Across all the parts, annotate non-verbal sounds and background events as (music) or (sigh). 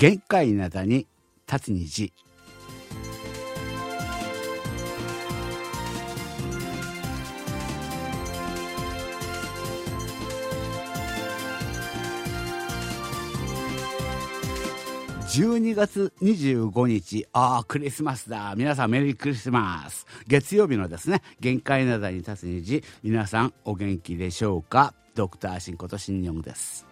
限界なだに立つ虹12月25日、ああ、クリスマスだ。皆さんメリークリスマス。月曜日のですね、限界なだに立つ虹、皆さんお元気でしょうか？ドクターシンことシンニョンです。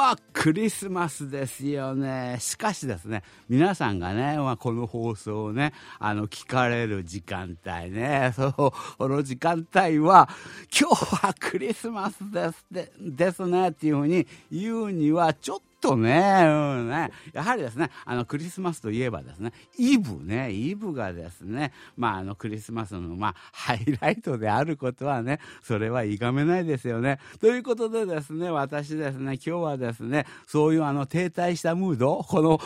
はクリスマスですよね。しかしですね、皆さんがね、まあ、この放送をね、あの、聞かれる時間帯ね、そう、この時間帯は、今日はクリスマスですでですね、っていうふうに言うには、ちょっととね、うんね、やはりですね、あの、クリスマスといえばですね、イブね、イブがですね、まあ、あの、クリスマスの、まあ、ハイライトであることはね、それはいがめないですよね。ということでですね、私ですね、今日はですね、そういうあの、停滞したムード、この、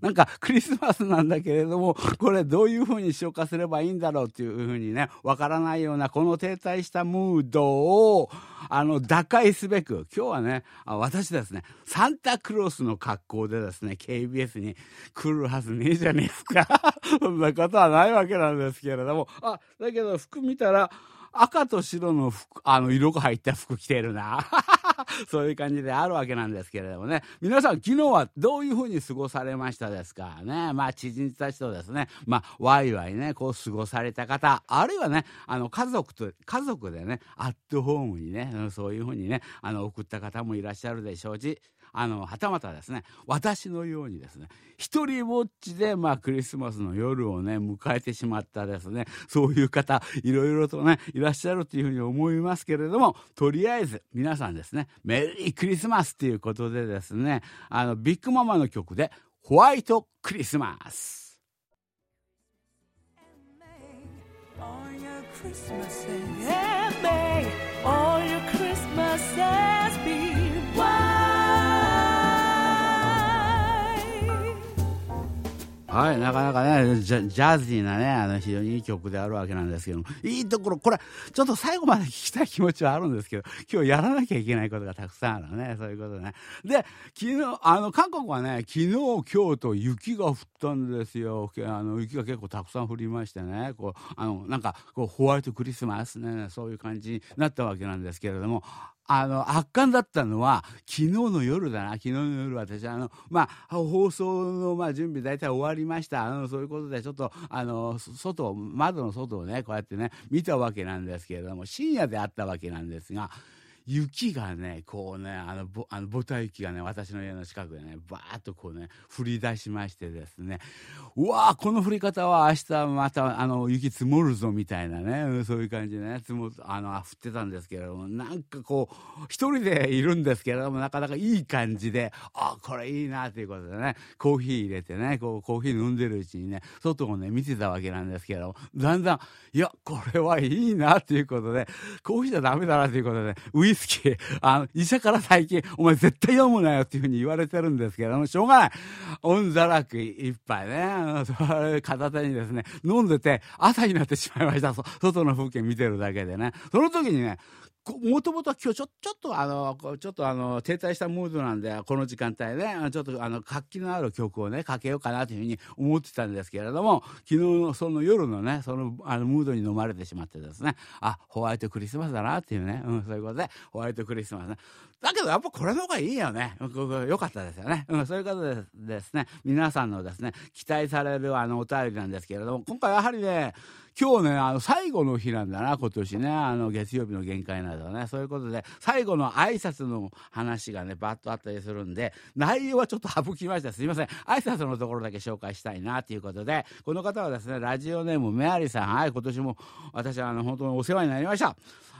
なんか、クリスマスなんだけれども、これどういうふうに消化すればいいんだろうっていうふうにね、わからないような、この停滞したムードを、あの、打開すべく、今日はね、私ですね、サンタクロスの格好でですね、KBS に来るはずねえじゃねえすか。(laughs) そんなことはないわけなんですけれども、あ、だけど服見たら、赤と白の服、あの、色が入った服着てるな。(laughs) そういう感じであるわけなんですけれどもね。皆さん、昨日はどういうふうに過ごされましたですか？ね。まあ、知人たちとですね、まあ、ワイワイね、こう過ごされた方、あるいはね、あの、家族と、家族でね、アットホームにね、そういうふうにね、あの、送った方もいらっしゃるでしょうし、あの、はたまたですね、私のようにですね、一人ぼっちで、まあ、クリスマスの夜をね、迎えてしまったですね、そういう方、いろいろとね、いらっしゃるというふうに思いますけれども、とりあえず、皆さんですね、メリークリスマスということでですね、あの、ビッグママの曲で、ホワイトクリスマス。Christmas and May, all your Christmases be はい、なかなかねジャ、ジャズィーなね、あの、非常にいい曲であるわけなんですけども、いいところ、これ、ちょっと最後まで聞きたい気持ちはあるんですけど、今日やらなきゃいけないことがたくさんあるね、そういうことね。で、昨日、あの、韓国はね、昨日、今日と雪が降ったんですよ。あの、雪が結構たくさん降りましてね、こう、あの、なんか、こう、ホワイトクリスマスね、そういう感じになったわけなんですけれども、あの、圧巻だったのは、昨日の夜だな、昨日の夜私、あの、まあ、放送の、まあ、準備大体終わりました。あの、そういうことで、ちょっと、あの、外、窓の外をね、こうやってね、見たわけなんですけれども、深夜であったわけなんですが、雪がね、こうね、あの、ぼ、あの、ぼた雪がね、私の家の近くでね、バーッとこうね、降り出しましてですね、うわーこの降り方は明日また、あの、雪積もるぞ、みたいなね、そういう感じでね、積も、あの、降ってたんですけれども、なんかこう、一人でいるんですけれども、なかなかいい感じで、あ、これいいな、ということでね、コーヒー入れてね、こう、コーヒー飲んでるうちにね、外をね、見てたわけなんですけれども、だんだん、いや、これはいいな、ということで、コーヒーじゃダメだな、ということで、ウイ好き、あの、医者から最近、お前絶対読むなよっていうふうに言われてるんですけども、しょうがない。オンザラック一杯ね、あの、それ片手にですね、飲んでて、朝になってしまいました。外の風景見てるだけでね。その時にね、もともと今日ちょ、ちょっとあの、ちょっとあの、停滞したムードなんで、この時間帯ね、ちょっとあの、活気のある曲をね、かけようかなというふうに思ってたんですけれども、昨日のその夜のね、その、あの、ムードに飲まれてしまってですね、あ、ホワイトクリスマスだなっていうね、うん、そういうことで、ホワイトクリスマスね。だけどやっぱこれの方がいいよね。よかったですよね。うん、そういうことでですね、皆さんのですね、期待されるあの、お便りなんですけれども、今回やはりね、今日ね、あの、最後の日なんだな、今年ね。あの、月曜日の限界などね。そういうことで、最後の挨拶の話がね、バッとあったりするんで、内容はちょっと省きました。すいません。挨拶のところだけ紹介したいな、ということで、この方はですね、ラジオネームメアリさん。はい、今年も私はあの、本当にお世話になりました。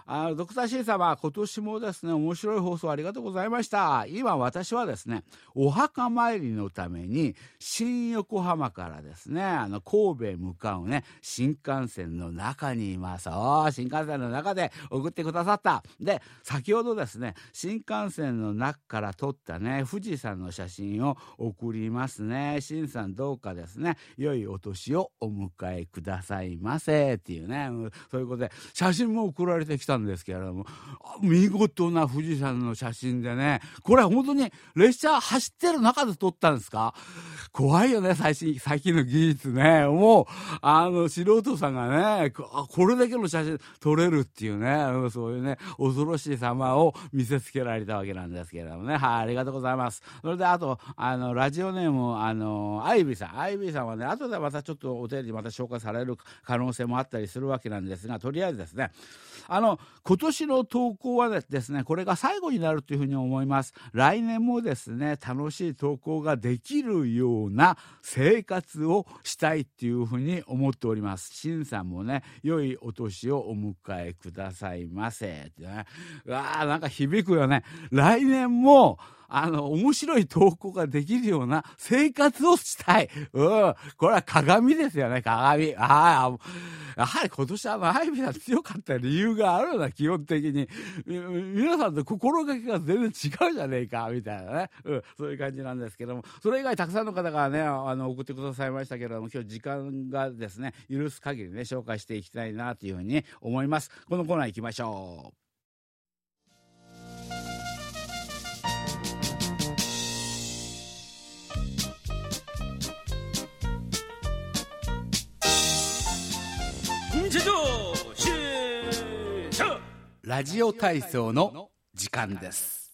あのドクターシー様、今年もですね、面白い放送ありがとうございました。今私はですね、お墓参りのために、新横浜からですね、あの、神戸へ向かうね、新幹線の中にいます。新幹線の中で送ってくださった。で、先ほどですね、新幹線の中から撮ったね、富士山の写真を送りますね。新さんどうかですね、良いお年をお迎えくださいませ。っていうね、そういうことで、写真も送られてきたったんですけれども、見事な富士山の写真でね、これは本当に列車走ってる中で撮ったんですか？怖いよね、最新、最近の技術ね。もう、あの、素人さんがね、これだけの写真撮れるっていうね、そういうね、恐ろしい様を見せつけられたわけなんですけれどもね。はい、ありがとうございます。それで、あと、あの、ラジオネーム、あの、アイビーさん。アイビーさんはね、後でまたちょっとお手入れまた紹介される可能性もあったりするわけなんですが、とりあえずですね、あの、今年の投稿はですね、これが最後になるというふうに思います。来年もですね、楽しい投稿ができるような生活をしたいっていうふうに思っております。しんさんもね、良いお年をお迎えくださいませ。ってね、うわーなんか響くよね。来年も、あの、面白い投稿ができるような生活をしたい。うん。これは鏡ですよね、鏡。ああ、やはり今年はアイビーさん強かった理由があるな、基本的に。皆さんと心がけが全然違うじゃねえか、みたいなね。うん、そういう感じなんですけども、それ以外たくさんの方がね、あの、送ってくださいましたけれども、今日時間がですね、許す限りね、紹介していきたいな、というふうに思います。このコーナー行きましょう。ラジオ体操の時間です。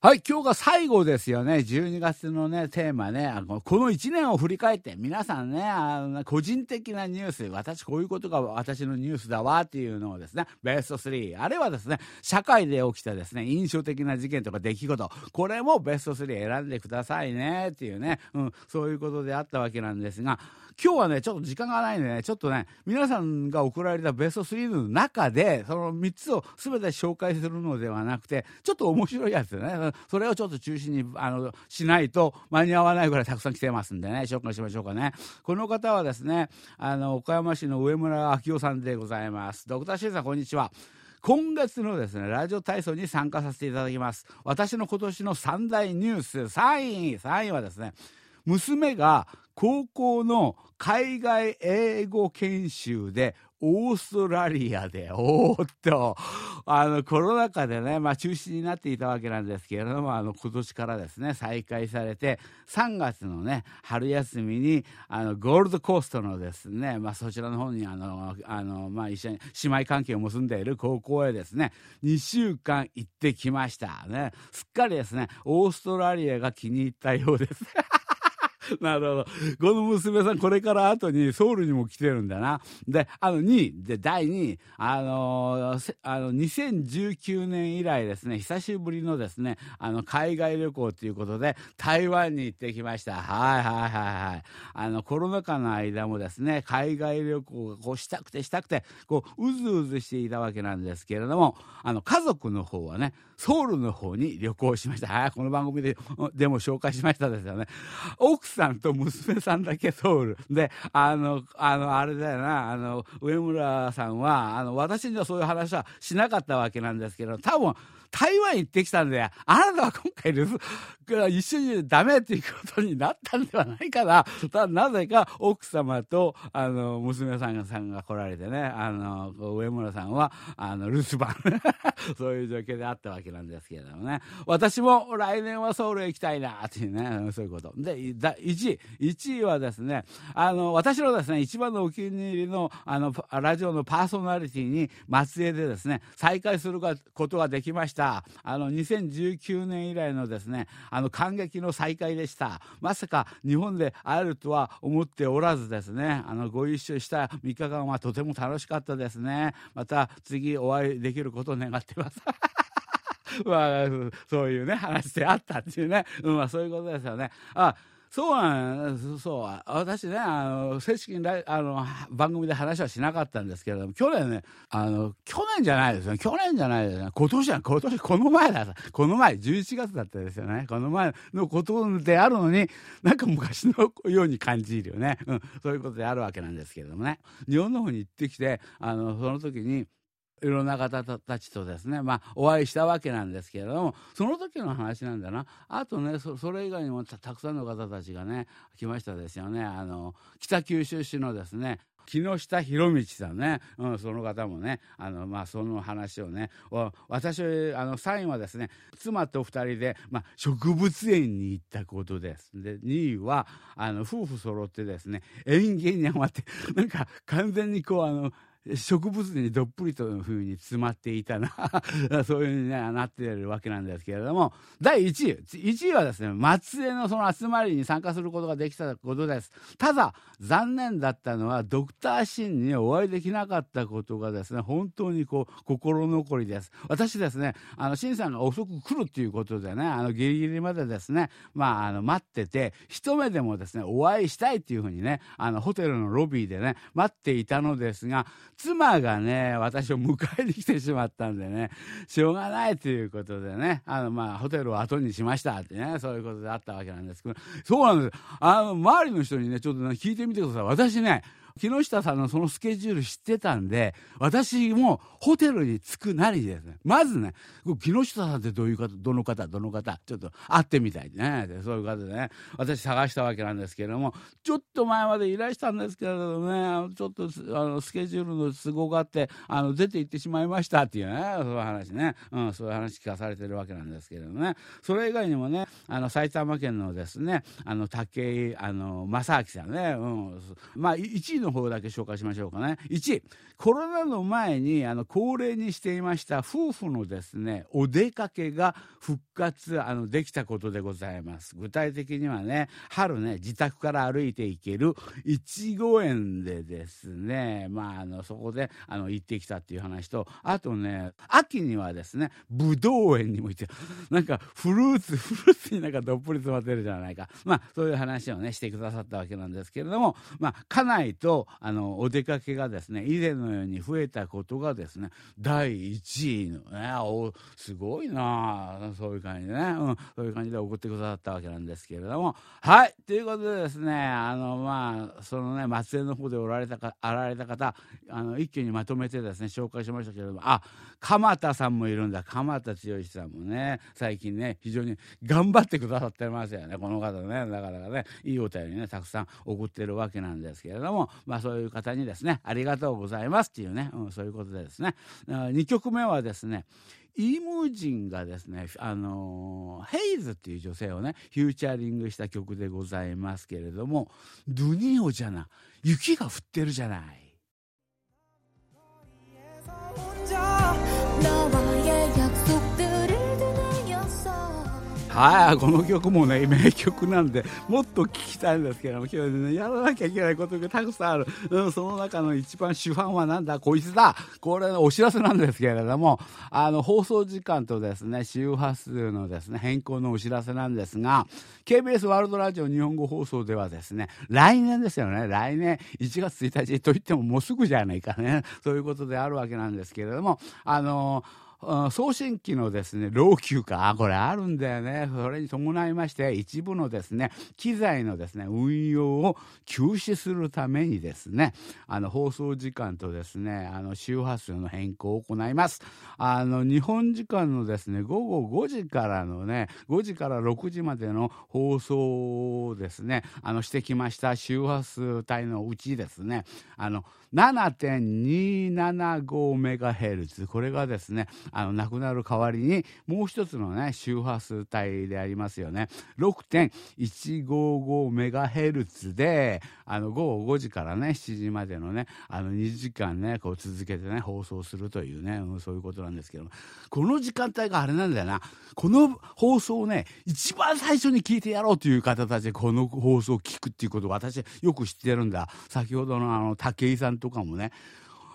はい、今日が最後ですよね。12月のね、テーマね、この1年を振り返って、皆さんね、あの個人的なニュース、私こういうことが私のニュースだわっていうのをですね、ベスト3、あるいはですね、社会で起きたですね、印象的な事件とか出来事、これもベスト3選んでくださいねっていうね、うん、そういうことであったわけなんですが、今日はね、ちょっと時間がないんでね、ちょっとね、皆さんが送られたベスト3の中で、その3つを全て紹介するのではなくて、ちょっと面白いやつね、それをちょっと中心に、あの、しないと間に合わないぐらいたくさん来てますんでね、紹介しましょうかね。この方はですね、あの、岡山市の上村明夫さんでございます。ドクターシーさん、こんにちは。今月のですね、ラジオ体操に参加させていただきます。私の今年の三大ニュース、3位、3位はですね、娘が高校の海外英語研修でオーストラリアで、おーっと、あの、コロナ禍でね、まあ中止になっていたわけなんですけれども、あの、今年からですね、再開されて、3月のね、春休みに、あの、ゴールドコーストのですね、まあそちらの方に、あの、あの、まあ一緒に姉妹関係を結んでいる高校へですね、2週間行ってきました。ね、すっかりですね、オーストラリアが気に入ったようです。(laughs) (laughs) なるほど。この娘さん、これから後にソウルにも来てるんだな。で、あの、2位、で、第2位、あのー、あの、2019年以来ですね、久しぶりのですね、あの、海外旅行ということで、台湾に行ってきました。はいはいはいはい。あの、コロナ禍の間もですね、海外旅行がこうしたくてしたくて、こう、うずうずしていたわけなんですけれども、あの、家族の方はね、ソウルの方に旅行しました。はい、この番組で、でも紹介しましたですよね。奥さんと娘さんだけソウル。で、あの、あの、あれだよな、あの、上村さんは、あの、私にはそういう話はしなかったわけなんですけど、多分、台湾行ってきたんで、あなたは今回留守、一緒にダメっていうことになったんではないかな。ただ、なぜか奥様と、あの、娘さんがさんが来られてね、あの、上村さんは、あの、留守番。(laughs) そういう状況であったわけなんですけれどもね。私も来年はソウルへ行きたいな、っていうね、そういうこと。で、1位、1位はですね、あの、私のですね、一番のお気に入りの、あの、ラジオのパーソナリティに、松江でですね、再会することができました。あの2019年以来のですねあの感激の再会でしたまさか日本で会えるとは思っておらずですねあのご一緒した3日間はとても楽しかったですねまた次お会いできることを願ってます (laughs) まあ、そういうね話であったっていうね、まあそういうことですよね。あそうなんそう、私ね、あの、正式にあの番組で話はしなかったんですけれども、去年ね、あの、去年じゃないですよね。去年じゃないですよね。今年は、今年、この前だ。この前、11月だったですよね。この前のことであるのに、なんか昔のように感じるよね。うん、そういうことであるわけなんですけれどもね。日本の方に行ってきて、あの、その時に、いろんな方たちとですね、まあ、お会いしたわけなんですけれども、その時の話なんだな。あとね、それ以外にもたくさんの方たちがね、来ましたですよね。あの、北九州市のですね、木下博道さんね、うん、その方もね、あの、まあ、その話をね、私、あの、3位はですね、妻と2人で、まあ、植物園に行ったことです。で、2位は、あの、夫婦揃ってですね、園芸にハマって、なんか、完全にこう、あの、植物にどっぷりというふうに詰まっていたな (laughs) そういうふうに、ね、なっているわけなんですけれども第1位1位はですね松江のその集まりに参加することができたことです。ただ残念だったのはドクターシンにお会いできなかったことがですね本当にこう心残りです。私ですねあのシンさんが遅く来るっていうことでねあのギリギリまでですねまああの待ってて一目でもですねお会いしたいっていうふうにねあのホテルのロビーでね待っていたのですが妻がね、私を迎えに来てしまったんでね、しょうがないということでね、あの、まあ、ホテルを後にしましたってね、そういうことであったわけなんですけど、そうなんです。あの、周りの人にね、ちょっと、ね、聞いてみてください。私ね、木下さんのそのスケジュール知ってたんで、私もホテルに着くなりですね、まずね、木下さんってどういう方、どの方、どの方、ちょっと会ってみたいね。そういう方でね、私探したわけなんですけれども、ちょっと前までいらしたんですけれどもね、ちょっとあのスケジュールの都合があって、あの出て行ってしまいました。っていうね、そういう話ね、うん、そういう話聞かされてるわけなんですけれどもね、それ以外にもね、あの埼玉県のですね、あの武井あの正明さんね、うん、まあ一の方だけ紹介しましょうかね。1、コロナの前にあの恒例にしていました夫婦のですね、お出かけが復活あのできたことでございます。具体的にはね、春ね、自宅から歩いていけるいちご園でですね、まあ、あのそこであの行ってきたっていう話と、あとね、秋にはですね、ぶどう園にも行って、なんかフルーツ、フルーツになんかどっぷり詰まってるじゃないか。まあ、そういう話をね、してくださったわけなんですけれども、まあ、家内と、とあのお出かけがですね以前のように増えたことがですね第1位のねおすごいなそういう感じでね、うん、そういう感じで送ってくださったわけなんですけれども。はいということでですねあのまあそのね松江の方でおられたかあられた方あの一挙にまとめてですね紹介しましたけれども。あ鎌田さんもいるんだ。鎌田剛さんもね最近ね非常に頑張ってくださってますよね。この方ねなかなかねいいお便りねたくさん送ってるわけなんですけれども。まあそういう方にですねありがとうございます。っていうね、うん、そういうことでですね。2曲目はですねイムジンがですね、あのヘイズっていう女性をね、フューチャリングした曲でございますけれども、ドゥニオじゃな、雪が降ってるじゃない。はい、この曲もね、名曲なんで、もっと聴きたいんですけども、今日ね、やらなきゃいけないことがたくさんある。うん、その中の一番主犯はなんだ、こいつだ！これの、お知らせなんですけれども、あの、放送時間とですね、周波数のですね、変更のお知らせなんですが、KBS ワールドラジオ日本語放送ではですね、来年ですよね、来年1月1日といってももうすぐじゃないかね、そういうことであるわけなんですけれども、あのー送信機のですね、老朽化、これあるんだよね。それに伴いまして、一部のですね、機材のですね、運用を休止するためにですね、あの、放送時間とですね、あの、周波数の変更を行います。あの、日本時間のですね、午後5時からのね、5時から6時までの放送をですね、あの、してきました周波数帯のうちですね、あの、7.275メガヘルツ、これがですね、あのなくなる代わりにもう一つのね周波数帯でありますよね。6.155メガヘルツであの午後5時からね7時までのねあの2時間ねこう続けてね放送するというね、うん、そういうことなんですけども。この時間帯があれなんだよな。この放送をね一番最初に聞いてやろうという方たちこの放送を聞くっていうことを私よく知ってるんだ。先ほどのあの武井さんとかもね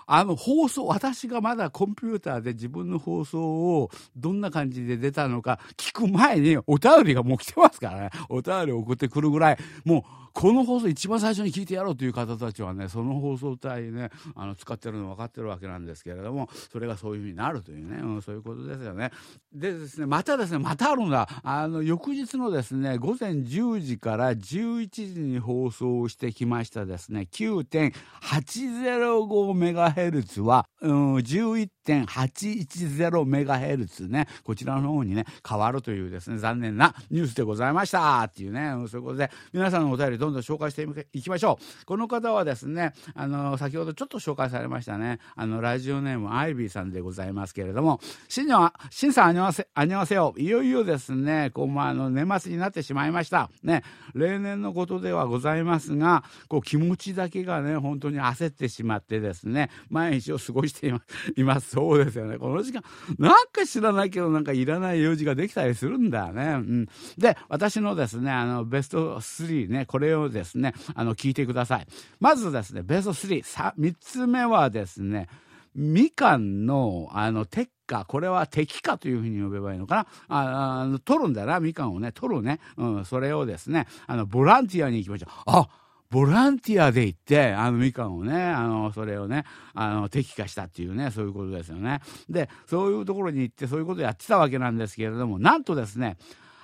あの放送、私がまだコンピューターで自分の放送をどんな感じで出たのか聞く前にお便りがもう来てますからね。お便り送ってくるぐらい、もうこの放送一番最初に聞いてやろうという方たちはねその放送体ねあの使ってるの分かってるわけなんですけれどもそれがそういうふうになるというね、うん、そういうことですよね。でですねまたですねまたあるんだあの翌日のですね午前10時から11時に放送してきましたですね9.805メガヘルツはうん、11.810メガヘルツね、こちらの方にね、変わるというですね、残念なニュースでございましたっていうね、そういうことで、皆さんのお便りどんどん紹介していきましょう。この方はですね、あの、先ほどちょっと紹介されましたね、あの、ラジオネームアイビーさんでございますけれども、しんは、しんさん、あにわせ、あにわせよ。いよいよですね、こう、まあ、あの、年末になってしまいました。ね、例年のことではございますが、こう、気持ちだけがね、本当に焦ってしまってですね、毎日を過ごしています。そうですよね。この時間、なんか知らないけど、なんかいらない用事ができたりするんだよね。うん。で、私のですね、あの、ベスト3ね、これをですね、あの、聞いてください。まずですね、ベスト3、3つ目はですね、みかんの、あの、鉄火、これは敵かというふうに呼べばいいのかな。ああ取るんだな、みかんをね、取るね。うん、それをですね、あの、ボランティアに行きましょう。あボランティアで行って、あの、みかんをね、あの、それをね、あの、敵化したっていうね、そういうことですよね。で、そういうところに行って、そういうことをやってたわけなんですけれども、なんとですね、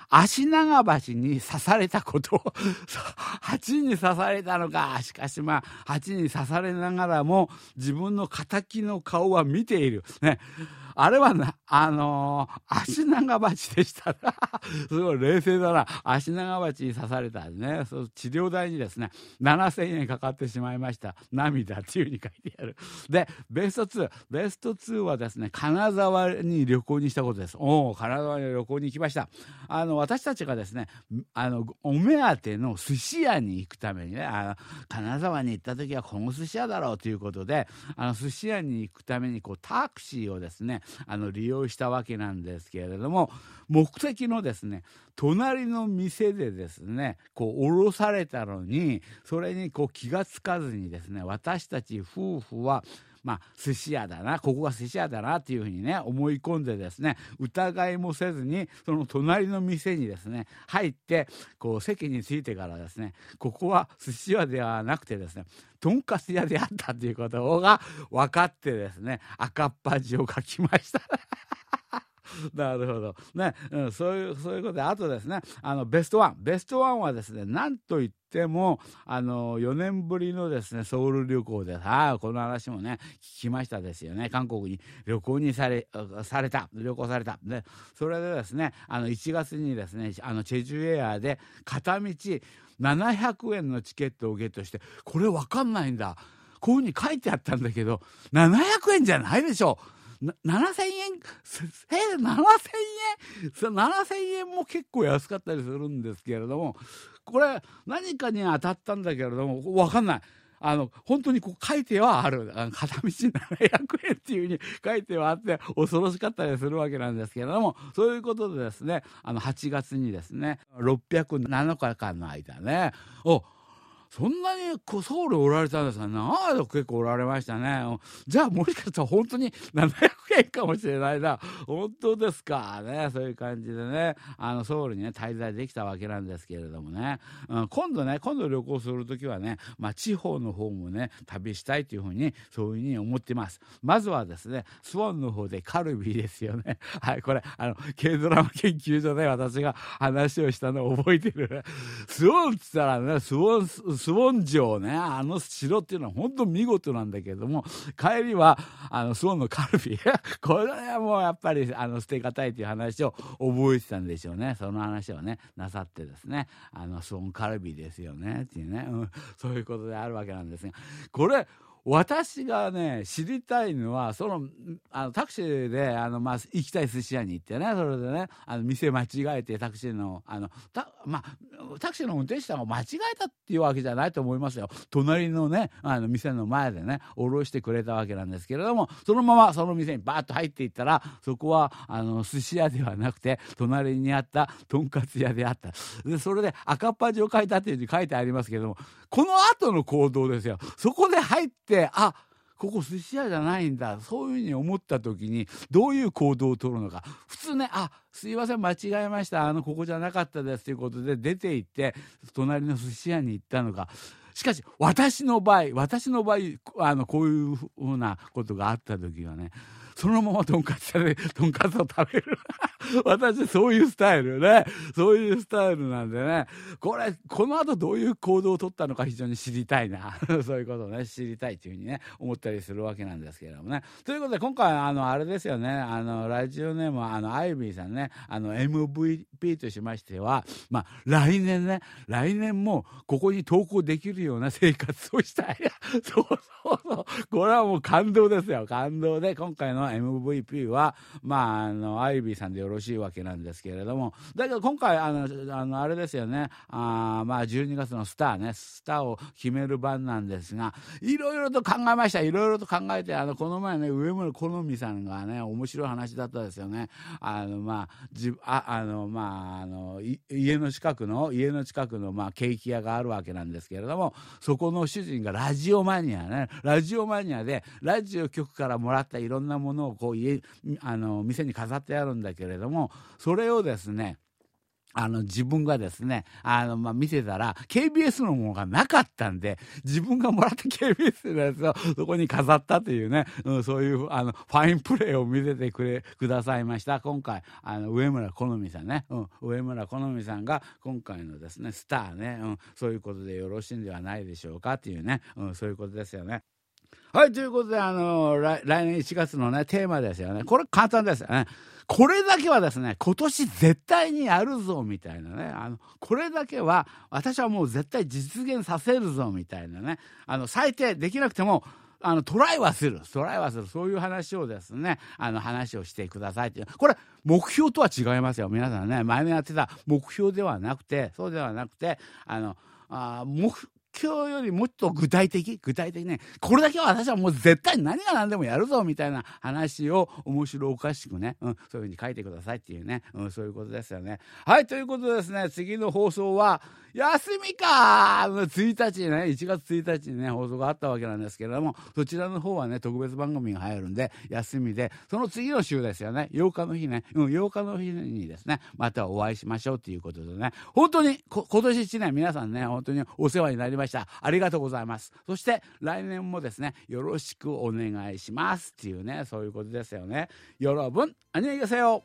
足長鉢に刺されたことを (laughs) 鉢に刺されたのかしかしまあ鉢に刺されながらも自分の敵の顔は見ているねあれはな、あのー、足長鉢でした (laughs) すごい冷静だな。足長鉢に刺されたね、その治療代にですね、7000円かかってしまいました。涙っていうふうに書いてある。で、ベスト2。ベスト2はですね、金沢に旅行にしたことです。おお、金沢に旅行に行きました。あの、私たちがですね、あの、お目当ての寿司屋に行くためにね、あの、金沢に行った時はこの寿司屋だろうということで、あの、寿司屋に行くために、こう、タクシーをですね、あの利用したわけなんですけれども目的のですね隣の店でですねこう降ろされたのにそれにこう気が付かずにですね私たち夫婦はまあ、寿司屋だな、ここが寿司屋だなっていうふうにね、思い込んでですね、疑いもせずに、その隣の店にですね、入って、こう、席に着いてからですね、ここは寿司屋ではなくてですね、とんかつ屋であったということが分かってですね、赤っ恥を書きました。(laughs) なるほど。ね、うん、そういう、そういうことで、あとですね、あの、ベストワン。ベストワンはですね、なんといっても、あの、4年ぶりのですね、ソウル旅行で、はあ、この話もね、聞きましたですよね。韓国に旅行にされ、された、旅行された。で、それでですね、あの、1月にですね、あの、チェジュエアで片道700円のチケットをゲットして、これわかんないんだ。こういうふうに書いてあったんだけど、700円じゃないでしょ。7000円、(laughs) え、7000円 ?7000 円も結構安かったりするんですけれども、これ何かに当たったんだけれども、わかんない。あの、本当にこう書いてはある。あ片道700円っていうふうに書いてはあって、恐ろしかったりするわけなんですけれども、そういうことでですね、あの、8月にですね、607日間の間ね、お、そんなにソウルおられたんですか長い結構おられましたね。じゃあもしかしたら本当に700円かもしれないな。本当ですかね。そういう感じでね、あのソウルにね、滞在できたわけなんですけれどもね。うん、今度ね、今度旅行するときはね、まあ地方の方もね、旅したいというふうに、そういうふうに思ってます。まずはですね、スワンの方でカルビーですよね。(laughs) はい、これ、あの、軽ドラマ研究所で私が話をしたのを覚えてる。スワンって言ったらね、スワン、スウォン城ね、あの城っていうのは本当見事なんだけども、帰りは、あの、スウォンのカルビ。(laughs) これはもうやっぱり、あの、捨てがたいという話を覚えてたんでしょうね。その話をね、なさってですね、あの、スウォンカルビですよね、っていうね、うん、そういうことであるわけなんですが、これ、私がね、知りたいのは、その、あの、タクシーで、あの、まあ、行きたい寿司屋に行ってね、それでね、あの、店間違えてタクシーの、あの、た、まあ、タクシーの運転手さんが間違えたっていうわけじゃないと思いますよ。隣のね、あの、店の前でね、降ろしてくれたわけなんですけれども、そのままその店にバーッと入っていったら、そこは、あの、寿司屋ではなくて、隣にあったとんかつ屋であった。で、それで赤っ端を書いたっていうふうに書いてありますけれども、この後の行動ですよ。そこで入って、あ、ここ寿司屋じゃないんだ。そういうふうに思った時に、どういう行動をとるのか。普通ね、あ、すいません、間違えました。あの、ここじゃなかったです。ということで出て行って、隣の寿司屋に行ったのか。しかし、私の場合、私の場合、あの、こういうふうなことがあった時はね、そのままとんかつで、(laughs) とんかつを食べる。(laughs) 私、そういうスタイルね。そういうスタイルなんでね。これ、この後どういう行動をとったのか非常に知りたいな。(laughs) そういうことをね、知りたいというふうにね、思ったりするわけなんですけれどもね。ということで、今回、あの、あれですよね。あの、ラジオネーム、あの、アイビーさんね、あの、MVP としましては、まあ、来年ね、来年もここに投稿できるような生活をしたい。そうそうそう。これはもう感動ですよ。感動で、今回の MVP は、まあ、あの、アイビーさんでよろしいわけなんですけれども、だけど今回、あの、あのあれですよね、あまあ、12月のスターね、スターを決める番なんですが、いろいろと考えました。いろいろと考えて、あの、この前ね、上村好美さんがね、面白い話だったですよね。あの、まあ、じあ、あの、まあ、あの、家の近くの、家の近くの、まあ、ケーキ屋があるわけなんですけれども、そこの主人がラジオマニアね、ラジオマニアで、ラジオ局からもらったいろんなものをこう家、あの、店に飾ってあるんだけれども、それをですね、あの、自分がですね、あの、まあ、見てたら、KBS のものがなかったんで、自分がもらった KBS のやつをそこに飾ったというね、うん、そういう、あの、ファインプレーを見せてくれ、くださいました。今回、あの、上村好美さんね、うん、上村好美さんが今回のですね、スターね、うん、そういうことでよろしいんではないでしょうかっていうね、うん、そういうことですよね。はい、ということで、あの、来来年1月のね、テーマですよね。これ簡単ですよね。これだけはですね、今年絶対にやるぞみたいなね、あの、これだけは私はもう絶対実現させるぞみたいなね、あの、最低できなくても、あの、トライはする。トライはする。そういう話をですね、あの、話をしてくださいっていう。これ、目標とは違いますよ。皆さんね、前のやってた目標ではなくて、そうではなくて、あの、あ目今日よりもっと具体的具体的ね。これだけは私はもう絶対何が何でもやるぞみたいな話を面白おかしくね、うん、そういうふうに書いてくださいっていうね、うん、そういうことですよね。はい。ということでですね。次の放送は休みか !1 日ね、1月1日にね、放送があったわけなんですけれども、そちらの方はね、特別番組が入るんで、休みで、その次の週ですよね、8日の日ね、うん、8日の日にですね、またお会いしましょうということでね、本当に、今年1年皆さんね、本当にお世話になりました。ありがとうございます。そして、来年もですね、よろしくお願いしますっていうね、そういうことですよね。よろぶん、あにげせよ。